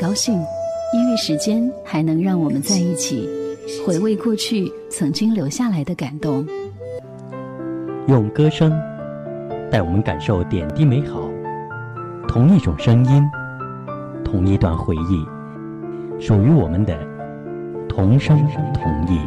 高兴，因为时间还能让我们在一起，回味过去曾经留下来的感动。用歌声带我们感受点滴美好，同一种声音，同一段回忆，属于我们的同声同意。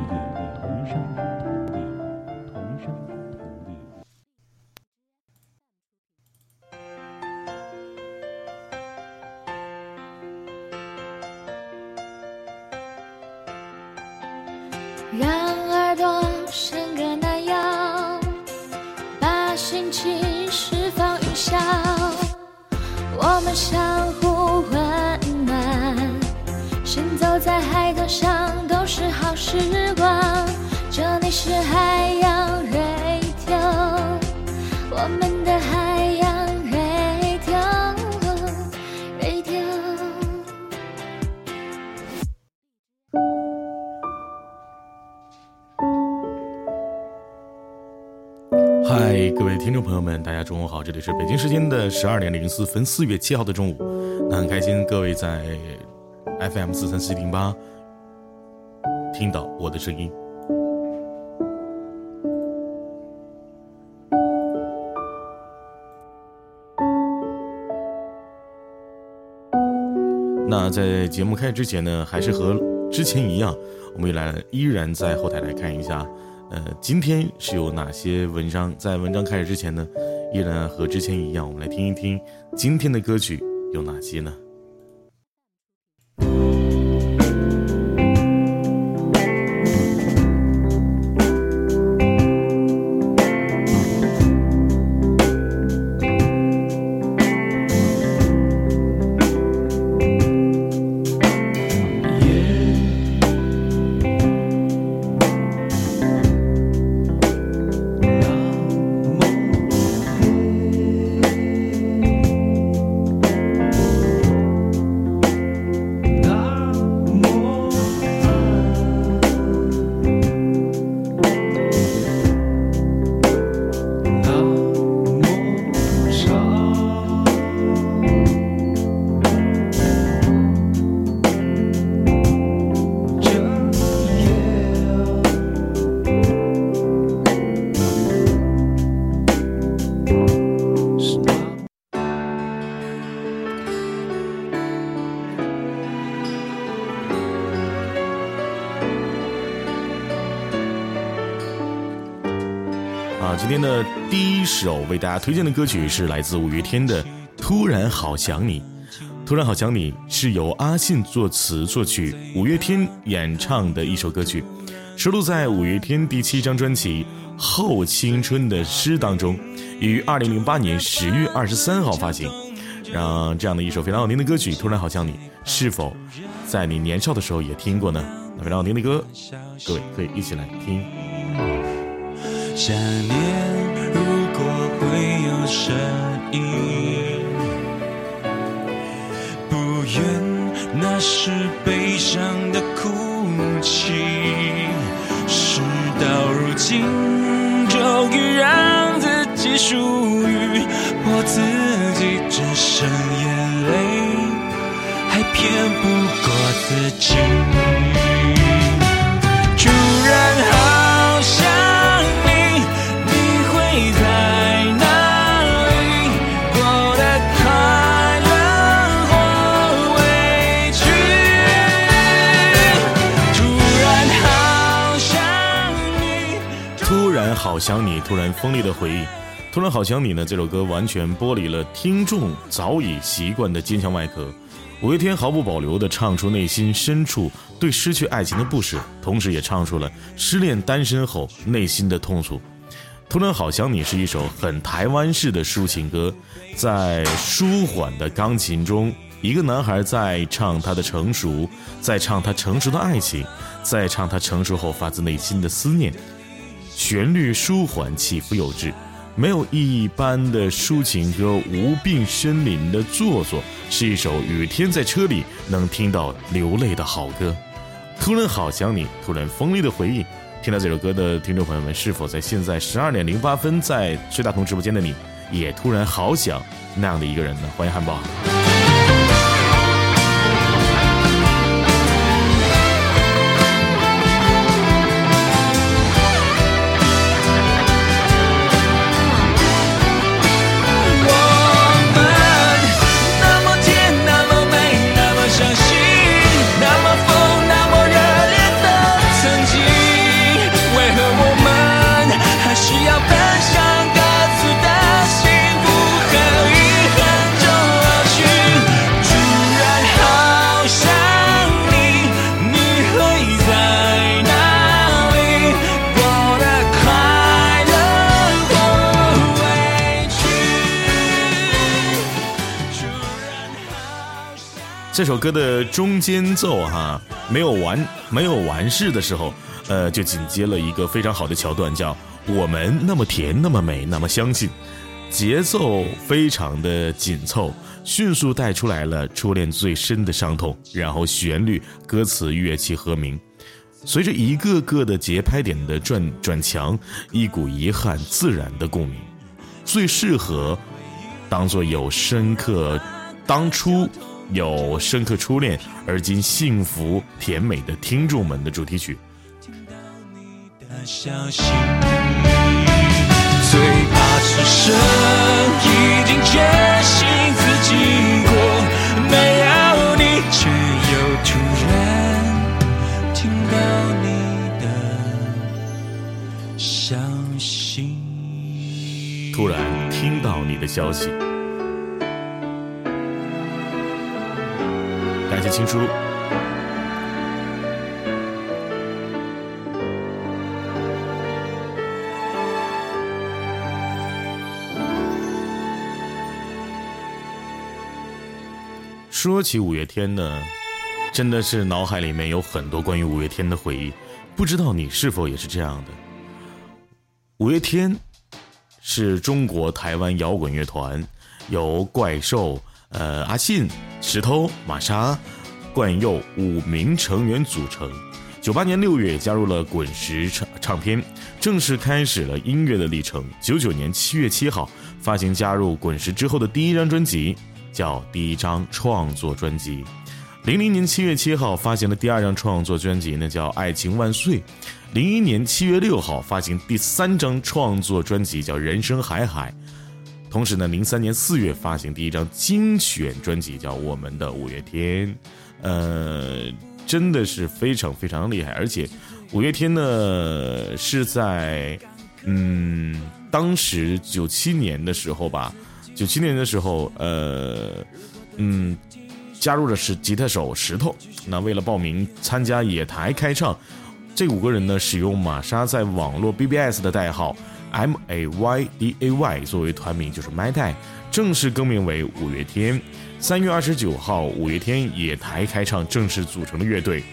零四分，四月七号的中午，那很开心各位在 FM 四三七零八听到我的声音。那在节目开始之前呢，还是和之前一样，我们来依然在后台来看一下，呃，今天是有哪些文章？在文章开始之前呢？依然和之前一样，我们来听一听今天的歌曲有哪些呢？今天的第一首为大家推荐的歌曲是来自五月天的《突然好想你》。《突然好想你》是由阿信作词作曲，五月天演唱的一首歌曲，收录在五月天第七张专辑《后青春的诗》当中，于二零零八年十月二十三号发行。让这样的一首非常好听的歌曲《突然好想你》，是否在你年少的时候也听过呢？非常好听的歌，各位可以一起来听。想念，锋利的回忆，突然好想你呢。这首歌完全剥离了听众早已习惯的坚强外壳，五月天毫不保留地唱出内心深处对失去爱情的不舍，同时也唱出了失恋单身后内心的痛楚。突然好想你是一首很台湾式的抒情歌，在舒缓的钢琴中，一个男孩在唱他的成熟，在唱他成熟的爱情，在唱他成熟后发自内心的思念。旋律舒缓，起伏有致，没有一般的抒情歌无病呻吟的做作，是一首雨天在车里能听到流泪的好歌。突然好想你，突然锋利的回忆。听到这首歌的听众朋友们，是否在现在十二点零八分在崔大同直播间的你，也突然好想那样的一个人呢？欢迎汉堡。这首歌的中间奏哈没有完没有完事的时候，呃，就紧接了一个非常好的桥段，叫“我们那么甜，那么美，那么相信”，节奏非常的紧凑，迅速带出来了初恋最深的伤痛，然后旋律、歌词、乐器和鸣，随着一个个的节拍点的转转强，一股遗憾自然的共鸣，最适合当做有深刻当初。有深刻初恋，而今幸福甜美的听众们的主题曲。听到你的消息，最怕是神已经决心自己过，没有你，却又突然听到你的消息，突然听到你的消息。感谢青书。说起五月天呢，真的是脑海里面有很多关于五月天的回忆，不知道你是否也是这样的？五月天是中国台湾摇滚乐团，由怪兽。呃，阿信、石头、玛莎、冠佑五名成员组成。九八年六月加入了滚石唱唱片，正式开始了音乐的历程。九九年七月七号发行加入滚石之后的第一张专辑，叫第一张创作专辑。零零年七月七号发行的第二张创作专辑，那叫《爱情万岁》。零一年七月六号发行第三张创作专辑，叫《人生海海》。同时呢，零三年四月发行第一张精选专辑，叫《我们的五月天》，呃，真的是非常非常厉害。而且，五月天呢是在，嗯，当时九七年的时候吧，九七年的时候，呃，嗯，加入的是吉他手石头。那为了报名参加野台开唱，这五个人呢使用玛莎在网络 BBS 的代号。M A Y D A Y 作为团名就是 My Day，正式更名为五月天。三月二十九号，五月天野台开唱，正式组成了乐队。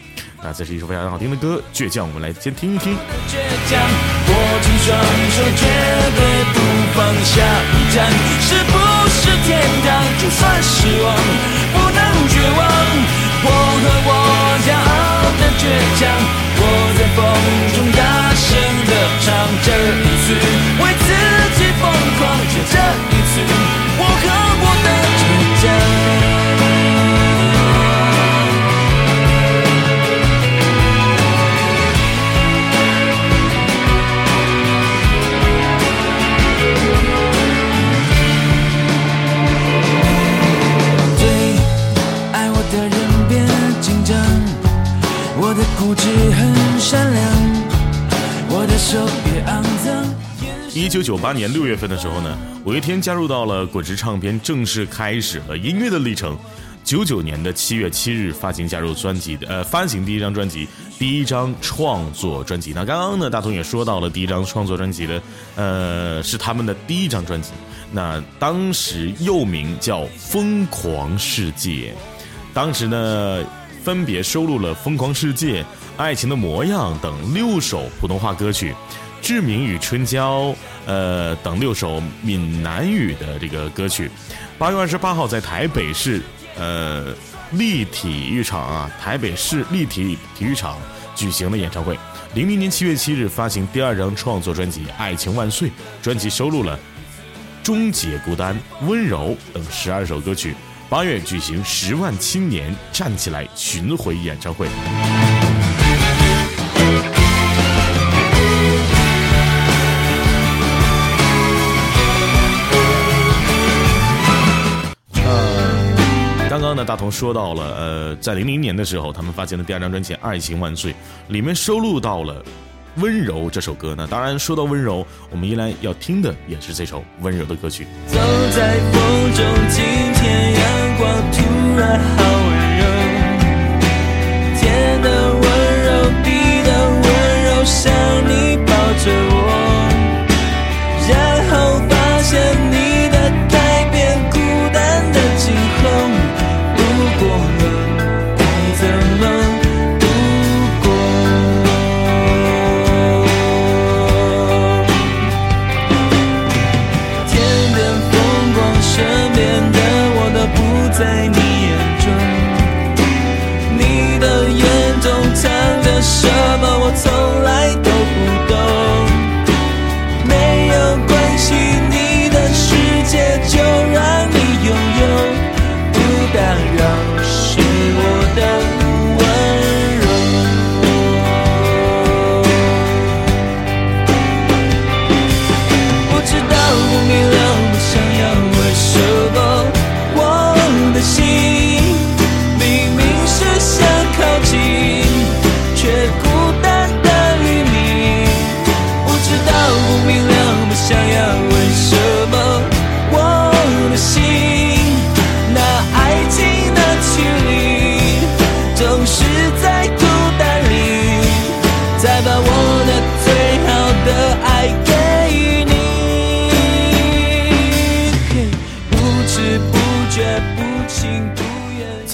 那这是一首非常好听的歌，《倔强》，我们来先听一听。倔强，握紧双手，绝对不放下。一站是不是天堂？就算失望，不能绝望。我和我骄傲的倔强。我在风中九八年六月份的时候呢，五月天加入到了滚石唱片，正式开始了音乐的历程。九九年的七月七日发行加入专辑的呃发行第一张专辑，第一张创作专辑。那刚刚呢，大同也说到了第一张创作专辑的，呃，是他们的第一张专辑。那当时又名叫《疯狂世界》，当时呢。分别收录了《疯狂世界》《爱情的模样》等六首普通话歌曲，《志明与春娇》呃等六首闽南语的这个歌曲。八月二十八号在台北市呃立体育场啊，台北市立体体育场举行的演唱会。零零年七月七日发行第二张创作专辑《爱情万岁》，专辑收录了《终结孤单》《温柔》等十二首歌曲。八月举行十万青年站起来巡回演唱会。那，大同说到了，呃，在零零年的时候，他们发行的第二张专辑《爱情万岁》里面收录到了。温柔这首歌呢，当然说到温柔，我们依然要听的也是这首温柔的歌曲。走在风中，今天阳光突然好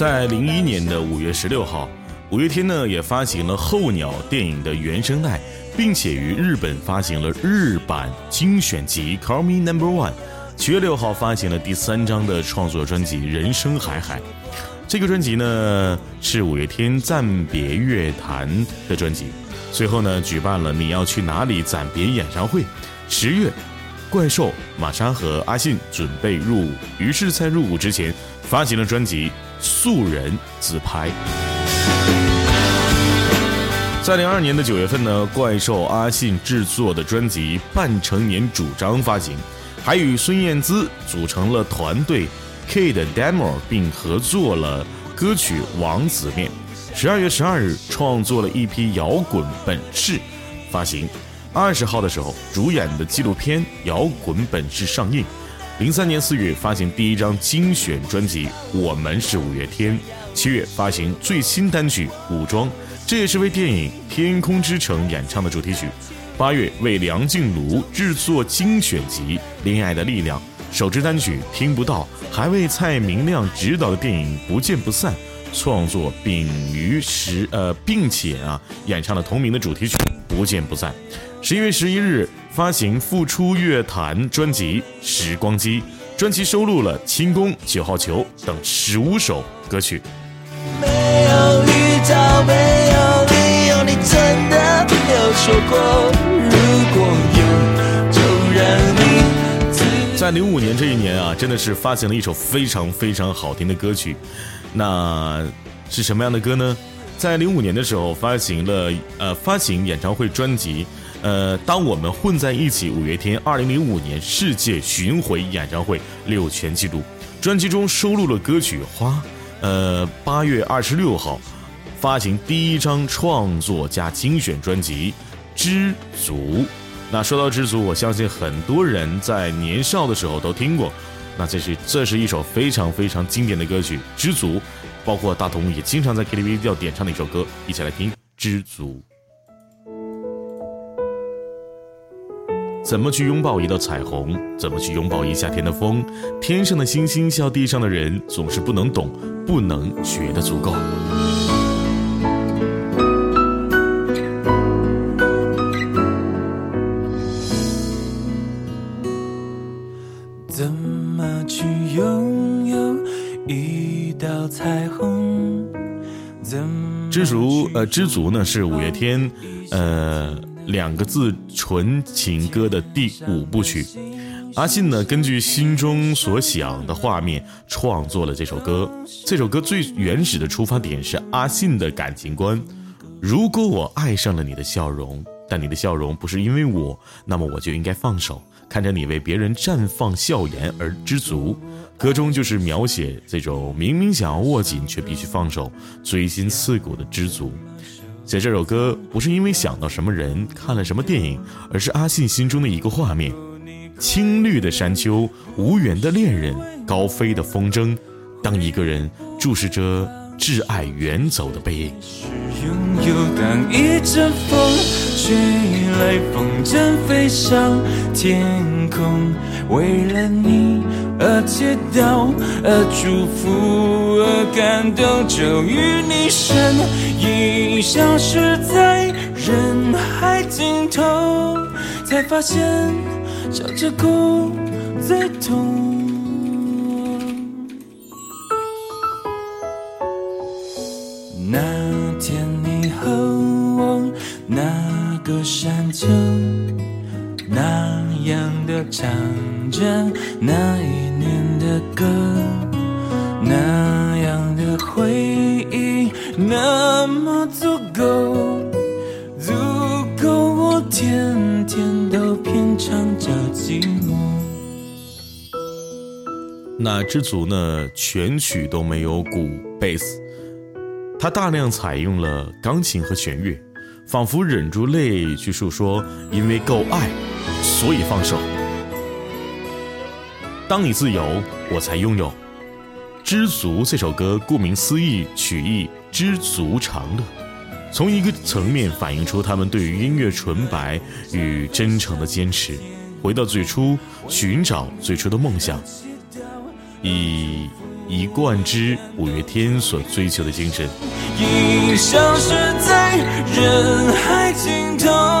在零一年的五月十六号，五月天呢也发行了《候鸟》电影的原声带，并且于日本发行了日版精选集《Call Me Number One》。七月六号发行了第三张的创作专辑《人生海海》。这个专辑呢是五月天暂别乐坛的专辑。随后呢举办了《你要去哪里》暂别演唱会。十月，怪兽、玛莎和阿信准备入伍，于是，在入伍之前发行了专辑《素人自拍》。在零二年的九月份呢，怪兽阿信制作的专辑《半成年主张》发行，还与孙燕姿组成了团队 Kid Demo，并合作了歌曲《王子面》。十二月十二日，创作了一批摇滚本事，发行。二十号的时候，主演的纪录片《摇滚本事》上映。零三年四月发行第一张精选专辑《我们是五月天》，七月发行最新单曲《武装》，这也是为电影《天空之城》演唱的主题曲。八月为梁静茹制作精选集《恋爱的力量》，首支单曲《听不到》，还为蔡明亮执导的电影《不见不散》创作，并于十呃，并且啊演唱了同名的主题曲《不见不散》。十一月十一日发行复出乐坛专辑《时光机》，专辑收录了《轻功》《九号球》等十五首歌曲。没有预兆，没有理由，你真的没有说过，如果有，就让你在零五年这一年啊，真的是发行了一首非常非常好听的歌曲，那是什么样的歌呢？在零五年的时候发行了呃发行演唱会专辑，呃，当我们混在一起，五月天二零零五年世界巡回演唱会六全记录，专辑中收录了歌曲《花》，呃，八月二十六号发行第一张创作加精选专辑《知足》。那说到知足，我相信很多人在年少的时候都听过。那这是这是一首非常非常经典的歌曲《知足》，包括大同也经常在 KTV 要点唱的一首歌，一起来听《知足》。怎么去拥抱一道彩虹？怎么去拥抱一夏天的风？天上的星星笑地上的人，总是不能懂，不能觉得足够。怎么去拥有一道彩虹？怎知足，呃，知足呢是五月天，呃，两个字纯情歌的第五部曲。阿信呢，根据心中所想的画面创作了这首歌。这首歌最原始的出发点是阿信的感情观。如果我爱上了你的笑容，但你的笑容不是因为我，那么我就应该放手，看着你为别人绽放笑颜而知足。歌中就是描写这种明明想要握紧却必须放手、锥心刺骨的知足。写这首歌不是因为想到什么人、看了什么电影，而是阿信心中的一个画面：青绿的山丘、无缘的恋人、高飞的风筝。当一个人注视着挚爱远走的背影。拥有当一阵风吹来，风筝飞上天空，为了你而祈祷，而祝福，而感动，终于你身影消失在人海尽头，才发现笑着哭最痛。那天你和我那个山丘那样的唱着那一的歌，那样的回忆那么足够，足够我天天都品尝着寂寞。那知足呢，全曲都没有鼓、贝斯，它大量采用了钢琴和弦乐，仿佛忍住泪去诉说，因为够爱，所以放手。当你自由，我才拥有。知足这首歌，顾名思义，曲意知足常乐，从一个层面反映出他们对于音乐纯白与真诚的坚持，回到最初，寻找最初的梦想。以一贯之五月天所追求的精神，已消失在人海尽头，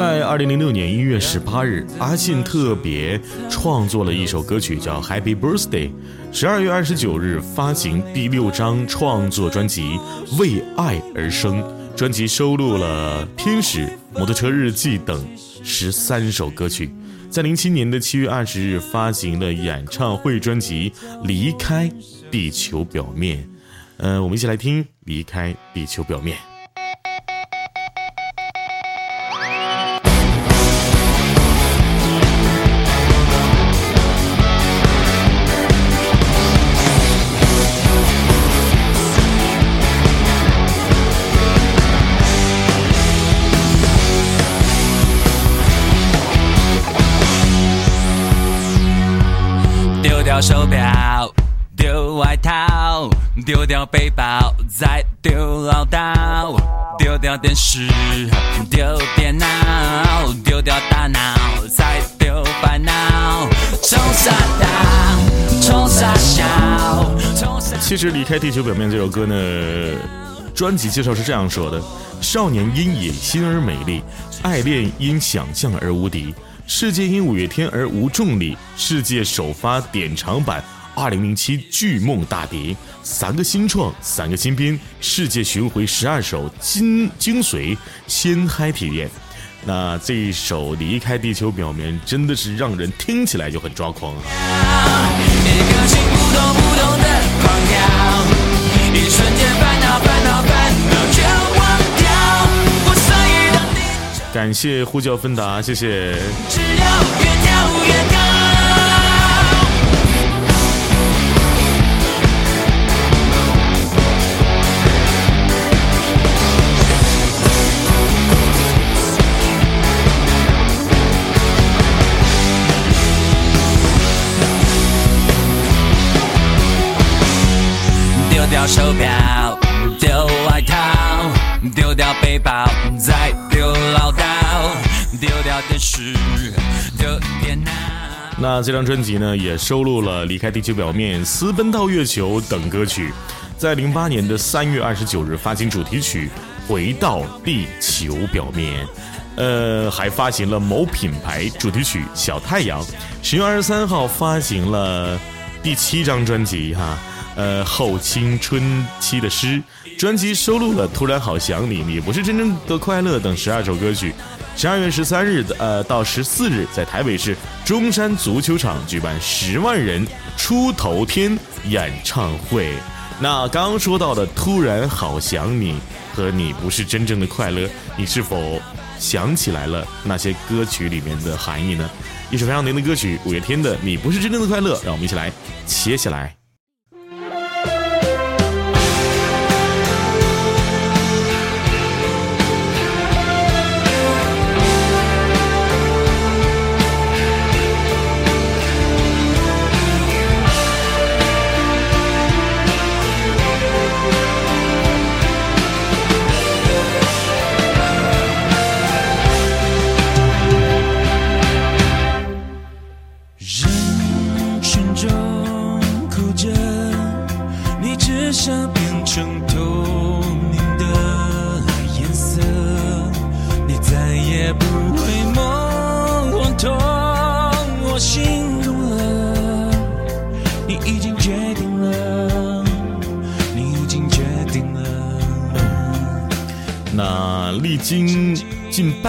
在二零零六年一月十八日，阿信特别创作了一首歌曲，叫《Happy Birthday》。十二月二十九日发行第六张创作专辑《为爱而生》。专辑收录了《天使》《摩托车日记》等十三首歌曲，在零七年的七月二十日发行了演唱会专辑《离开地球表面》。嗯，我们一起来听《离开地球表面》。手表，丢外套，丢掉背包，再丢唠叨，丢掉电视，丢电脑，丢掉大脑，再丢烦恼。冲啥大，冲啥小。其实离开地球表面这首歌呢，专辑介绍是这样说的：少年因野心而美丽，爱恋因想象而无敌。世界因五月天而无重力，世界首发典藏版二零零七巨梦大碟，三个新创，三个新编，世界巡回十二首精精髓，先嗨体验。那这一首离开地球表面，真的是让人听起来就很抓狂啊！一瞬间感谢呼叫芬达，谢谢。只要越跳越高。丢掉手表，丢外套，丢掉背包，再。那这张专辑呢，也收录了《离开地球表面》《私奔到月球》等歌曲。在零八年的三月二十九日发行主题曲《回到地球表面》，呃，还发行了某品牌主题曲《小太阳》。十月二十三号发行了第七张专辑哈，呃，后青春期的诗。专辑收录了《突然好想你》《你不是真正的快乐》等十二首歌曲。十二月十三日的呃到十四日，在台北市中山足球场举办十万人出头天演唱会。那刚刚说到的《突然好想你》和《你不是真正的快乐》，你是否想起来了那些歌曲里面的含义呢？一首非常灵的歌曲，五月天的《你不是真正的快乐》，让我们一起来切下来。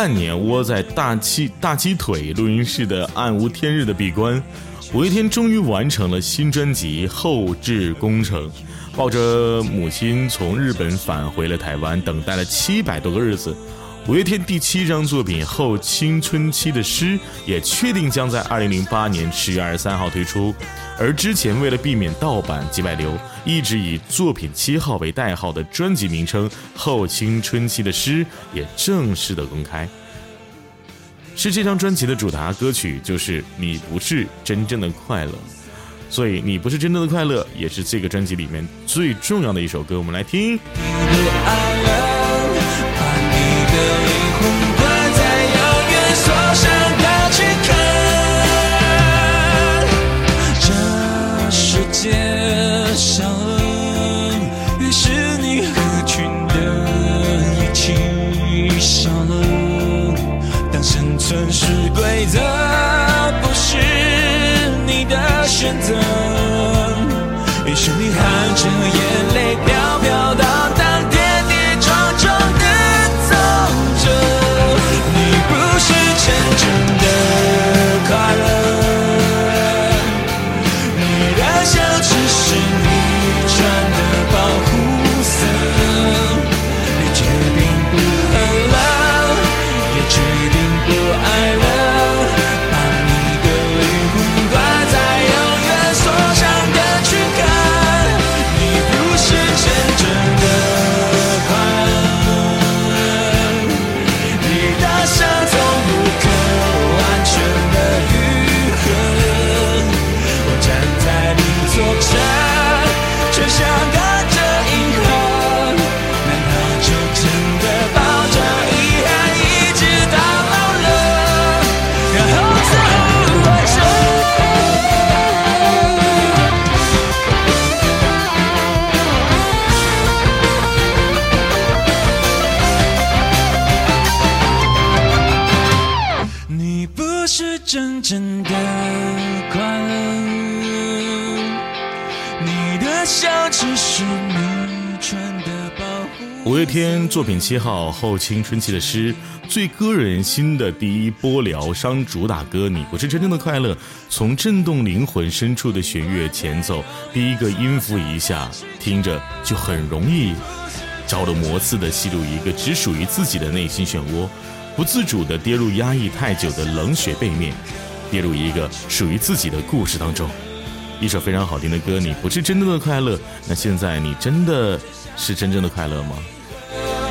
半年窝在大鸡大鸡腿录音室的暗无天日的闭关，五月天终于完成了新专辑后置工程。抱着母亲从日本返回了台湾，等待了七百多个日子。五月天第七张作品《后青春期的诗》也确定将在二零零八年十月二十三号推出，而之前为了避免盗版及外流，一直以作品七号为代号的专辑名称《后青春期的诗》也正式的公开。是这张专辑的主打歌曲，就是《你不是真正的快乐》，所以《你不是真正的快乐》也是这个专辑里面最重要的一首歌，我们来听。作品七号《后青春期的诗》，最割人心的第一波疗伤主打歌《你不是真正的快乐》，从震动灵魂深处的弦乐前奏，第一个音符一下，听着就很容易着了魔似的吸入一个只属于自己的内心漩涡，不自主的跌入压抑太久的冷血背面，跌入一个属于自己的故事当中。一首非常好听的歌，你不是真正的快乐。那现在你真的是真正的快乐吗？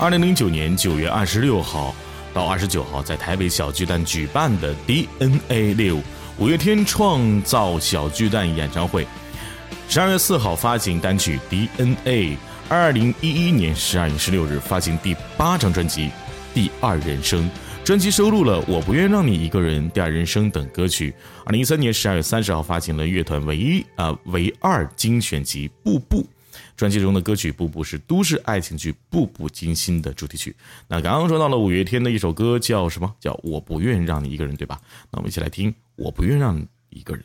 二零零九年九月二十六号到二十九号，在台北小巨蛋举办的 DNA 六五月天创造小巨蛋演唱会。十二月四号发行单曲 DNA，二零一一年十二月十六日发行第八张专辑《第二人生》，专辑收录了《我不愿让你一个人》《第二人生》等歌曲。二零一三年十二月三十号发行了乐团唯一啊唯二精选集《步步》，专辑中的歌曲《步步》是都市爱情剧《步步惊心》的主题曲。那刚刚说到了五月天的一首歌叫什么？叫《我不愿让你一个人》，对吧？那我们一起来听《我不愿让你一个人》。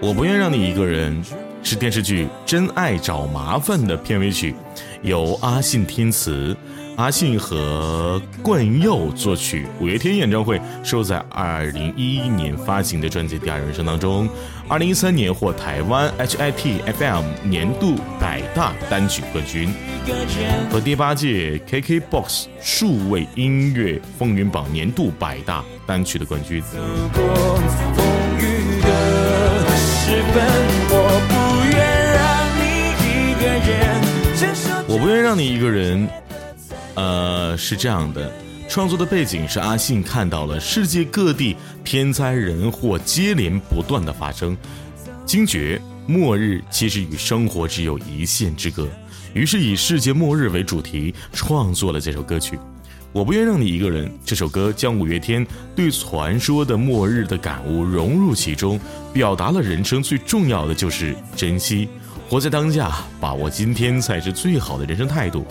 我不愿让你一个人，是电视剧《真爱找麻烦》的片尾曲，由阿信填词，阿信和冠佑作曲。五月天演唱会收在二零一一年发行的专辑《第二人生》当中，二零一三年获台湾 HIT FM 年度百大单曲冠军，和第八届 KKBOX 数位音乐风云榜年度百大单曲的冠军。走过风雨的时分，我不愿让你一个人。我不愿让你一个人。呃，是这样的，创作的背景是阿信看到了世界各地天灾人祸接连不断的发生，惊觉末日其实与生活只有一线之隔，于是以世界末日为主题创作了这首歌曲。我不愿让你一个人。这首歌将五月天对传说的末日的感悟融入其中，表达了人生最重要的就是珍惜，活在当下，把握今天才是最好的人生态度。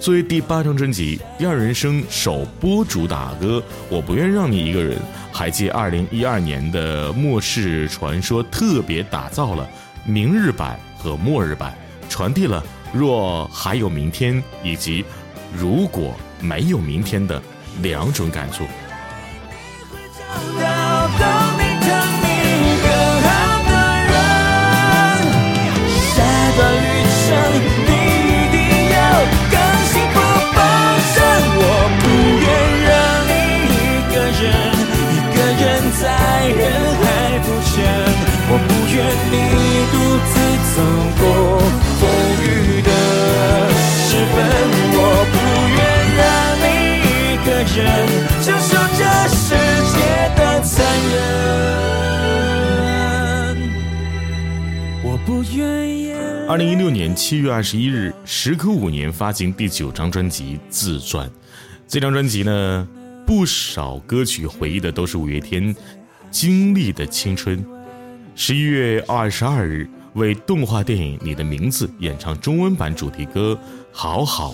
作为第八张专辑《第二人生》首播主打歌，我不愿让你一个人，还借二零一二年的末世传说特别打造了明日版和末日版，传递了若还有明天以及如果没有明天的两种感触。二零一六年七月二十一日，时隔五年发行第九张专辑《自传》。这张专辑呢，不少歌曲回忆的都是五月天经历的青春。十一月二十二日，为动画电影《你的名字》演唱中文版主题歌《好好》。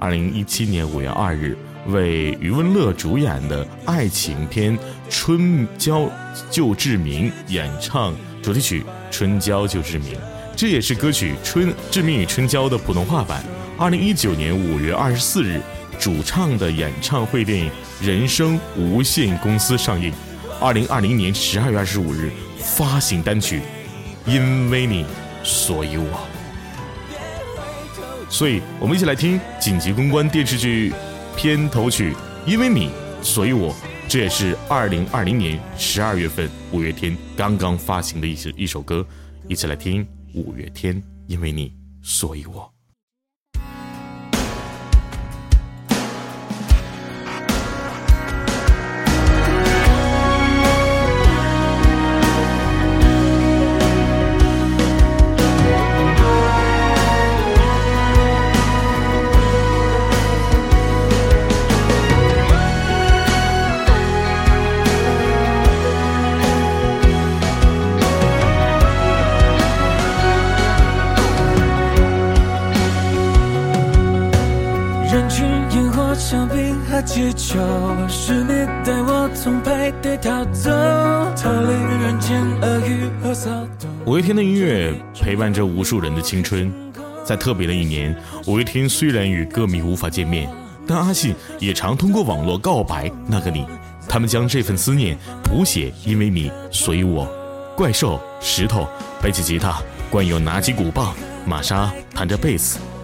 二零一七年五月二日，为余文乐主演的爱情片《春娇救志明》演唱主题曲《春娇救志明》，这也是歌曲《春致命与春娇》的普通话版。二零一九年五月二十四日，主唱的演唱会电影《人生无限公司》上映。二零二零年十二月二十五日发行单曲《因为你，所以我》。所以，我们一起来听紧急公关电视剧片头曲《因为你，所以我》，这也是二零二零年十二月份五月天刚刚发行的一首一首歌，一起来听五月天《因为你，所以我》。壁和街角，是你带我从派对逃走，逃离人间恶语和骚动。五月天的音乐陪伴着无数人的青春，在特别的一年，五月天虽然与歌迷无法见面，但阿信也常通过网络告白那个你。他们将这份思念谱写，因为你，所以我。怪兽、石头背起吉他，冠佑拿起鼓棒，玛莎弹着贝斯，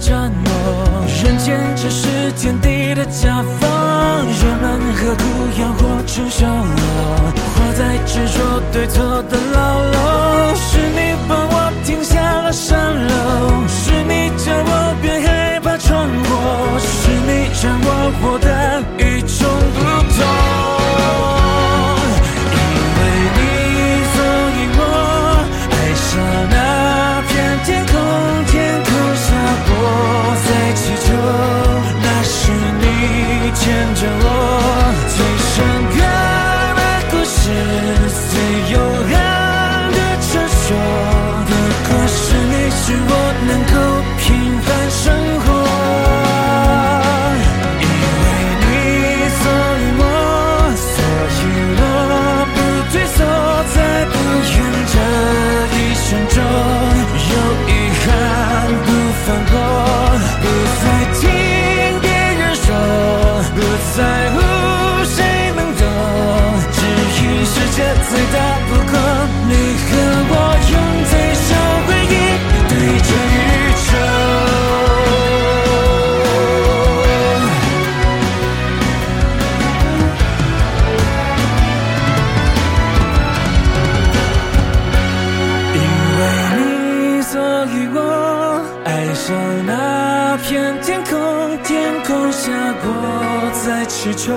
承诺人间只是天地的夹缝人们何苦要活成小罗活在执着对错的牢笼是你帮我停下了沙楼是你教我别害怕闯祸是你让我活得与最大不过，你和我用最小回忆对着宇宙。因为你，所以我爱上那片天空，天空下我在祈求，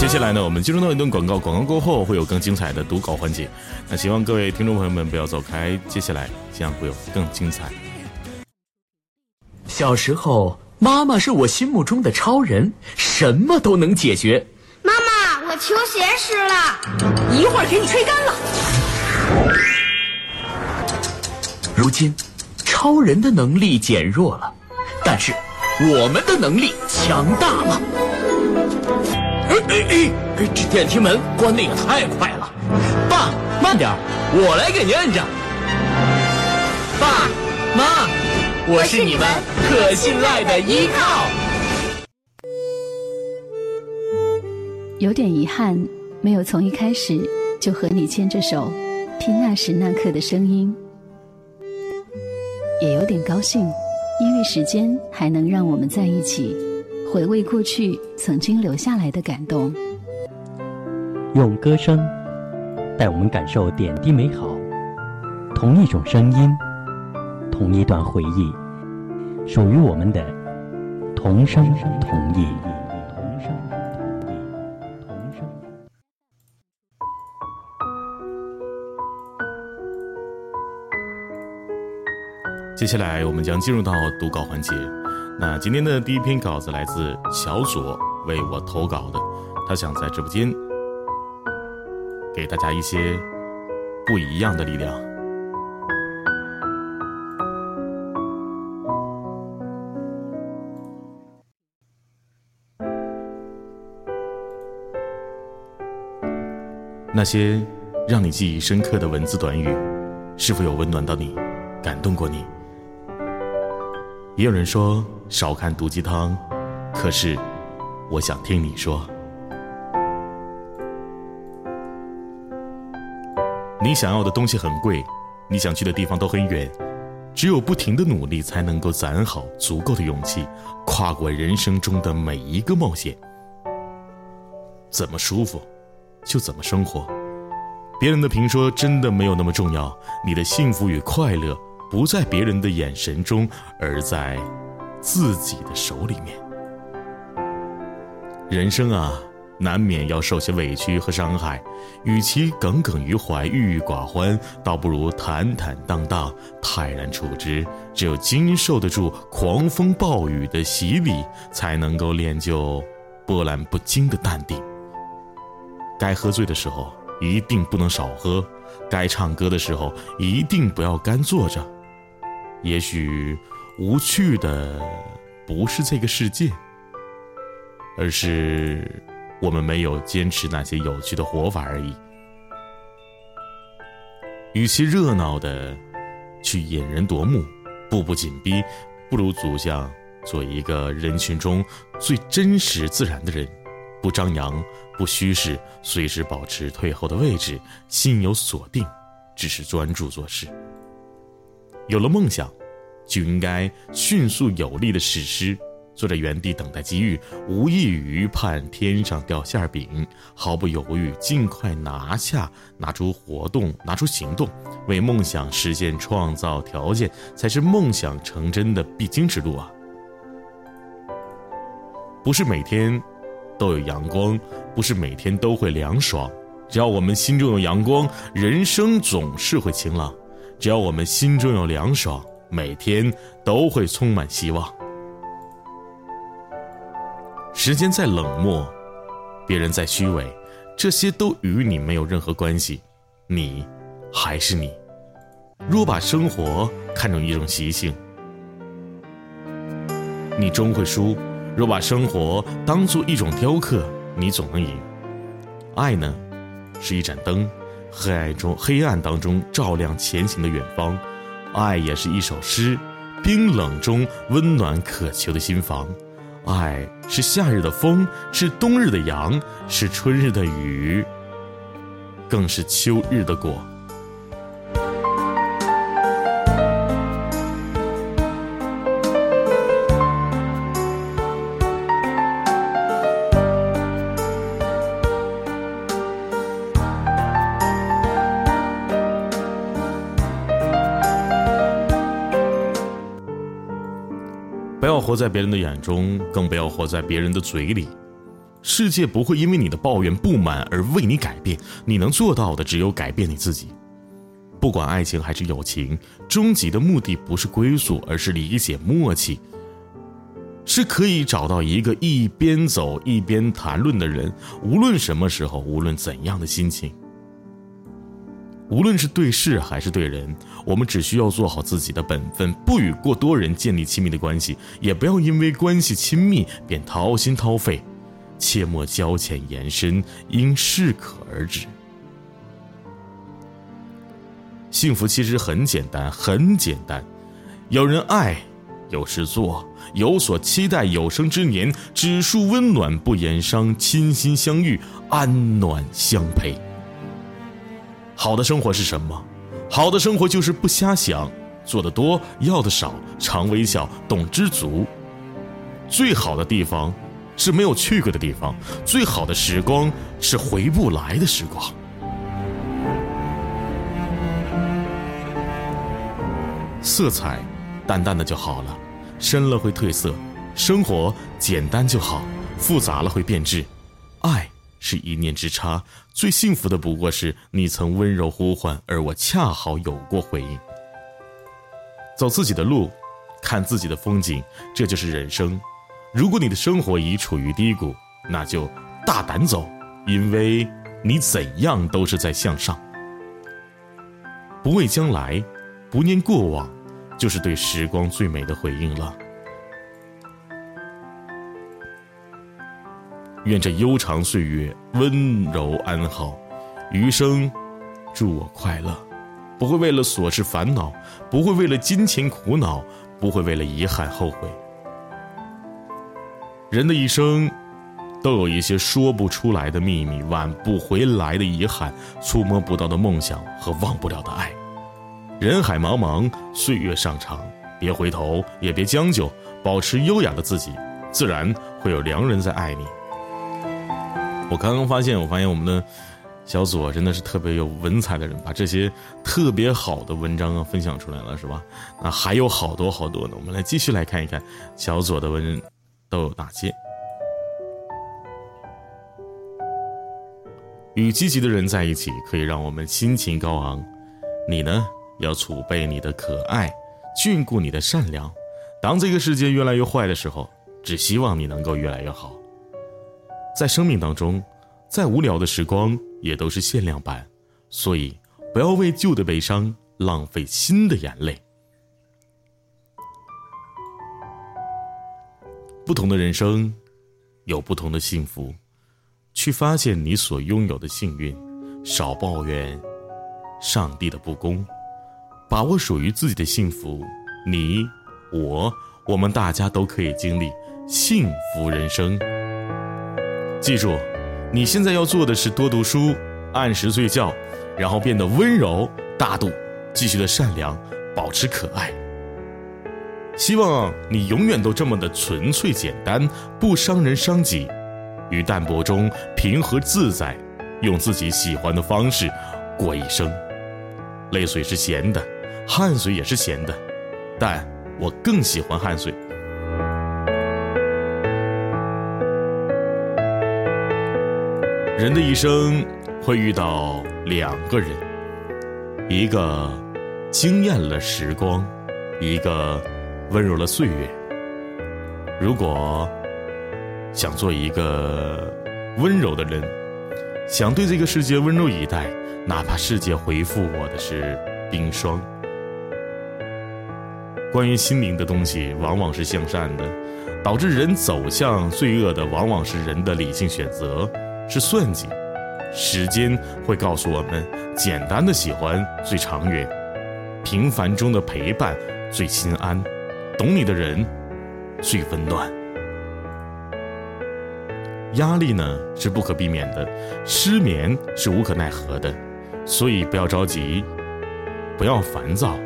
接下来呢，我们进入到一段广告，广告过后会有更精彩的读稿环节。那希望各位听众朋友们不要走开，接下来将会有更精彩。小时候，妈妈是我心目中的超人，什么都能解决。妈妈，我球鞋湿了。一会儿给你吹干了。如今，超人的能力减弱了，但是我们的能力强大了。哎哎！这电梯门关的也太快了。爸，慢点，我来给您按着。爸妈，我是你们可信赖的依靠。有点遗憾，没有从一开始就和你牵着手，听那时那刻的声音；也有点高兴，因为时间还能让我们在一起，回味过去曾经留下来的感动。用歌声带我们感受点滴美好，同一种声音，同一段回忆，属于我们的同声同意。同声同意，同声。接下来我们将进入到读稿环节。那今天的第一篇稿子来自小左为我投稿的，他想在直播间给大家一些不一样的力量。那些让你记忆深刻的文字短语，是否有温暖到你，感动过你？也有人说少看毒鸡汤，可是我想听你说。你想要的东西很贵，你想去的地方都很远，只有不停的努力，才能够攒好足够的勇气，跨过人生中的每一个冒险。怎么舒服，就怎么生活。别人的评说真的没有那么重要，你的幸福与快乐不在别人的眼神中，而在自己的手里面。人生啊，难免要受些委屈和伤害，与其耿耿于怀、郁郁寡欢，倒不如坦坦荡荡、泰然处之。只有经受得住狂风暴雨的洗礼，才能够练就波澜不惊的淡定。该喝醉的时候，一定不能少喝；该唱歌的时候，一定不要干坐着。也许无趣的、不是这个世界，而是我们没有坚持那些有趣的活法而已。与其热闹的去引人夺目，步步紧逼，不如走向做一个人群中最真实自然的人，不张扬，不虚饰，随时保持退后的位置，心有所定，只是专注做事。有了梦想，就应该迅速有力的实施。坐在原地等待机遇，无异于盼天上掉馅饼，毫不犹豫，尽快拿下，拿出活动，拿出行动，为梦想实现创造条件，才是梦想成真的必经之路啊！不是每天都有阳光，不是每天都会凉爽，只要我们心中有阳光，人生总是会晴朗；只要我们心中有凉爽，每天都会充满希望。时间再冷漠，别人再虚伪，这些都与你没有任何关系。你还是你。若把生活看成一种习性，你终会输；若把生活当做一种雕刻，你总能赢。爱呢，是一盏灯，黑暗中黑暗当中照亮前行的远方；爱也是一首诗，冰冷中温暖渴求的心房。爱是夏日的风，是冬日的阳，是春日的雨，更是秋日的果。活在别人的眼中，更不要活在别人的嘴里。世界不会因为你的抱怨、不满而为你改变。你能做到的，只有改变你自己。不管爱情还是友情，终极的目的不是归宿，而是理解、默契。是可以找到一个一边走一边谈论的人，无论什么时候，无论怎样的心情。无论是对事还是对人，我们只需要做好自己的本分，不与过多人建立亲密的关系，也不要因为关系亲密便掏心掏肺，切莫交浅言深，应适可而止。幸福其实很简单，很简单，有人爱，有事做，有所期待，有生之年只述温暖不言伤，倾心相遇，安暖相陪。好的生活是什么？好的生活就是不瞎想，做的多，要的少，常微笑，懂知足。最好的地方是没有去过的地方，最好的时光是回不来的时光。色彩淡淡的就好了，深了会褪色；生活简单就好，复杂了会变质。爱。是一念之差，最幸福的不过是你曾温柔呼唤，而我恰好有过回应。走自己的路，看自己的风景，这就是人生。如果你的生活已处于低谷，那就大胆走，因为你怎样都是在向上。不畏将来，不念过往，就是对时光最美的回应了。愿这悠长岁月温柔安好，余生祝我快乐，不会为了琐事烦恼，不会为了金钱苦恼，不会为了遗憾后悔。人的一生，都有一些说不出来的秘密，挽不回来的遗憾，触摸不到的梦想和忘不了的爱。人海茫茫，岁月尚长，别回头，也别将就，保持优雅的自己，自然会有良人在爱你。我刚刚发现，我发现我们的小左真的是特别有文采的人，把这些特别好的文章啊分享出来了，是吧？那还有好多好多呢，我们来继续来看一看小左的文都有哪些。与积极的人在一起，可以让我们心情高昂。你呢，要储备你的可爱，眷顾你的善良。当这个世界越来越坏的时候，只希望你能够越来越好。在生命当中，再无聊的时光也都是限量版，所以不要为旧的悲伤浪费新的眼泪。不同的人生，有不同的幸福。去发现你所拥有的幸运，少抱怨上帝的不公，把握属于自己的幸福。你、我、我们大家都可以经历幸福人生。记住，你现在要做的是多读书，按时睡觉，然后变得温柔大度，继续的善良，保持可爱。希望你永远都这么的纯粹简单，不伤人伤己。于淡泊中平和自在，用自己喜欢的方式过一生。泪水是咸的，汗水也是咸的，但我更喜欢汗水。人的一生会遇到两个人，一个惊艳了时光，一个温柔了岁月。如果。想做一个温柔的人，想对这个世界温柔以待，哪怕世界回复我的是冰霜。关于心灵的东西，往往是向善的，导致人走向罪恶的，往往是人的理性选择，是算计。时间会告诉我们，简单的喜欢最长远，平凡中的陪伴最心安，懂你的人最温暖。压力呢是不可避免的，失眠是无可奈何的，所以不要着急，不要烦躁，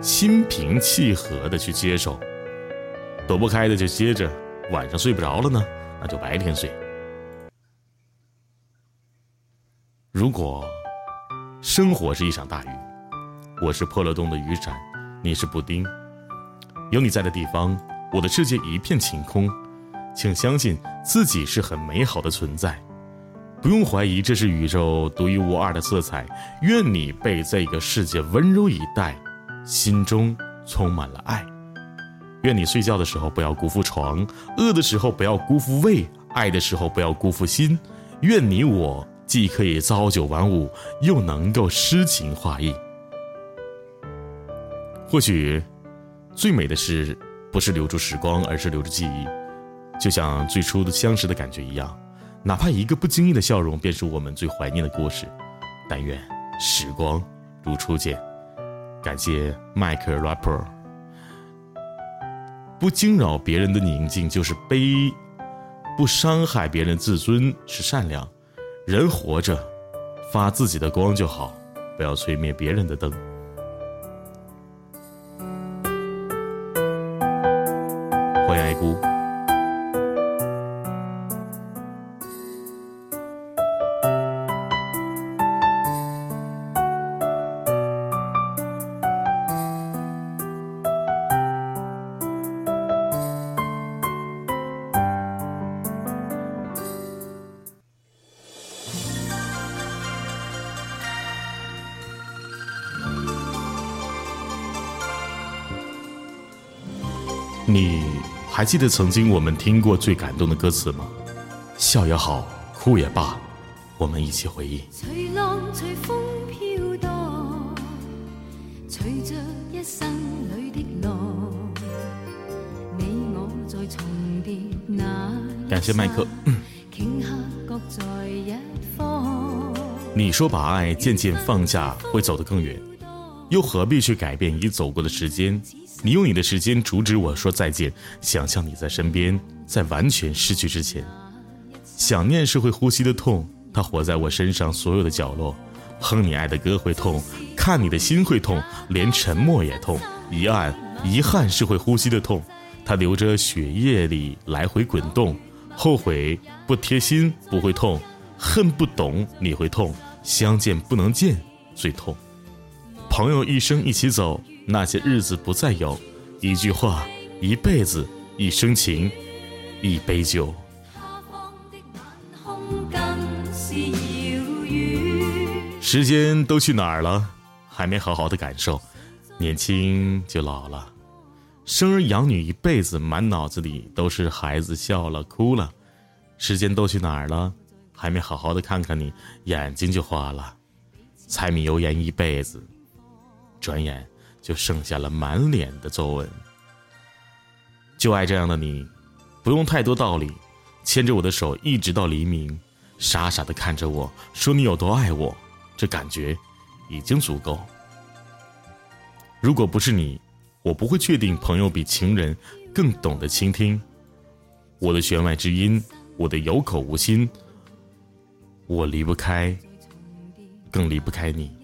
心平气和的去接受。躲不开的就接着，晚上睡不着了呢，那就白天睡。如果生活是一场大雨，我是破了洞的雨伞，你是布丁，有你在的地方，我的世界一片晴空。请相信自己是很美好的存在，不用怀疑这是宇宙独一无二的色彩。愿你被这个世界温柔以待，心中充满了爱。愿你睡觉的时候不要辜负床，饿的时候不要辜负胃，爱的时候不要辜负心。愿你我既可以朝九晚五，又能够诗情画意。或许，最美的事不是留住时光，而是留住记忆。就像最初的相识的感觉一样，哪怕一个不经意的笑容，便是我们最怀念的故事。但愿时光如初见。感谢迈克 rapper。不惊扰别人的宁静就是悲，不伤害别人自尊是善良。人活着，发自己的光就好，不要吹灭别人的灯。记得曾经我们听过最感动的歌词吗？笑也好，哭也罢，我们一起回忆。随浪随风飘荡，随着一生里的浪，你我在重叠那。感谢麦克。你说把爱渐渐放下会走得更远，又何必去改变已走过的时间？你用你的时间阻止我说再见，想象你在身边，在完全失去之前。想念是会呼吸的痛，它活在我身上所有的角落。哼你爱的歌会痛，看你的心会痛，连沉默也痛。遗憾，遗憾是会呼吸的痛，它流着血液里来回滚动。后悔不贴心不会痛，恨不懂你会痛，相见不能见最痛。朋友一生一起走。那些日子不再有，一句话，一辈子，一生情，一杯酒。时间都去哪儿了？还没好好的感受，年轻就老了，生儿养女一辈子，满脑子里都是孩子笑了哭了。时间都去哪儿了？还没好好的看看你，眼睛就花了，柴米油盐一辈子，转眼。就剩下了满脸的皱纹。就爱这样的你，不用太多道理，牵着我的手一直到黎明，傻傻的看着我说你有多爱我，这感觉已经足够。如果不是你，我不会确定朋友比情人更懂得倾听。我的弦外之音，我的有口无心，我离不开，更离不开你。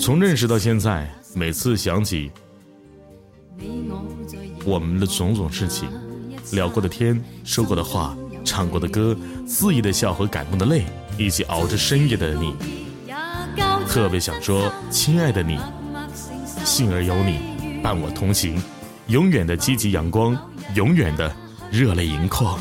从认识到现在，每次想起我们的种种事情，聊过的天，说过的话，唱过的歌，肆意的笑和感动的泪，一起熬着深夜的你，特别想说，亲爱的你，幸而有你伴我同行，永远的积极阳光，永远的热泪盈眶。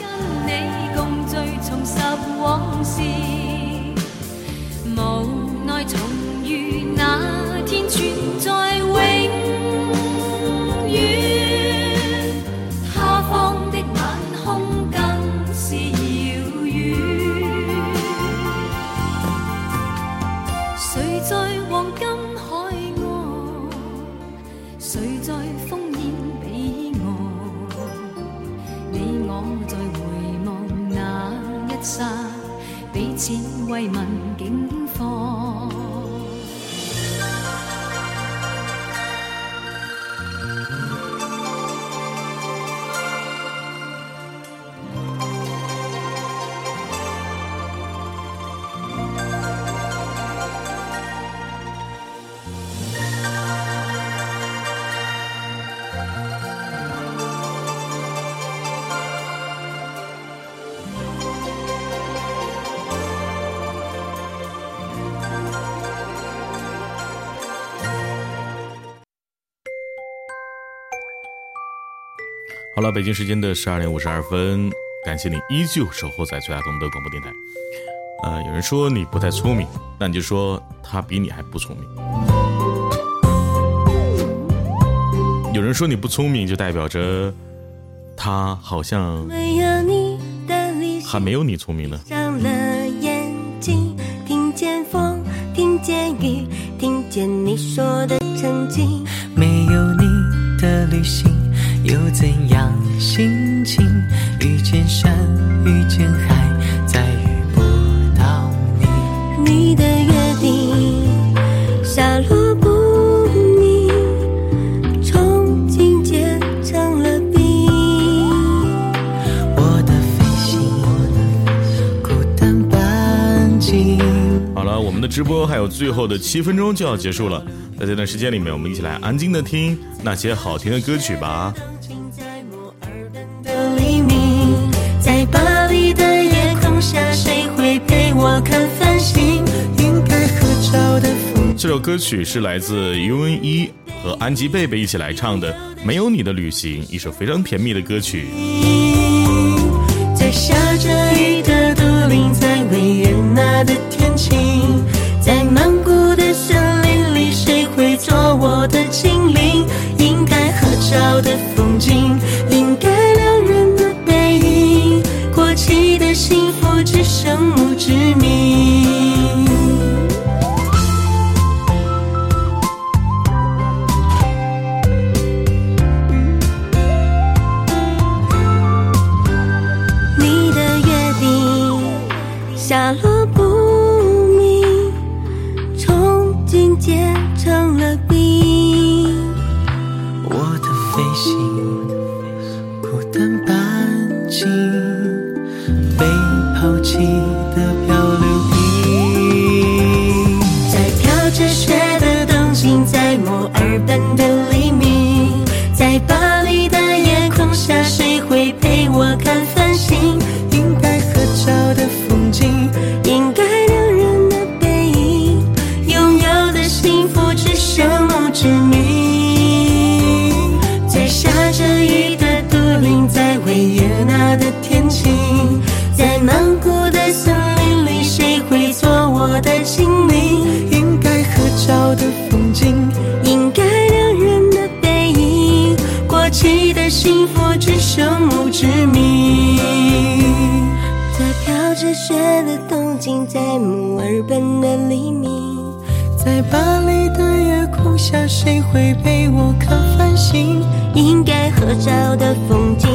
慰问。了，北京时间的十二点五十二分，感谢你依旧守候在最爱东的广播电台。呃，有人说你不太聪明，那你就说他比你还不聪明。有人说你不聪明，就代表着他好像还没有你聪明呢。上了眼睛，听见风，听见雨，听见你说的曾经，心情？遇见山，遇见海，再遇不到你。你的约定，下落不明，憧憬结成了冰。我的飞行，孤单半径。好了，我们的直播还有最后的七分钟就要结束了，在这段时间里面，我们一起来安静的听那些好听的歌曲吧。下谁会陪我看繁星应该合照的这首歌曲是来自 U.N.E 和安吉贝贝一起来唱的《没有你的旅行》，一首非常甜蜜的歌曲。在下着雨的都灵，在维也纳的天晴，在曼谷的森林里，谁会做我的精灵？应该合照的执迷，你的约定。下落不明，憧憬结成了冰。我的飞行，期的幸福只剩墓志铭。在飘。着雪的东京，在墨尔本的黎明，在巴黎的夜空下，谁会陪我看繁星？应该合照的风景，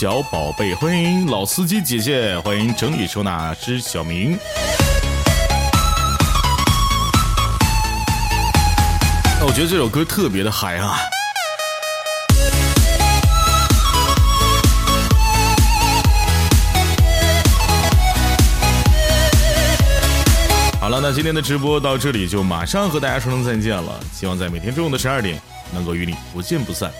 小宝贝，欢迎老司机姐姐，欢迎整理收纳师小明。那我觉得这首歌特别的嗨啊！好了，那今天的直播到这里就马上和大家说声再见了。希望在每天中午的十二点能够与你不见不散。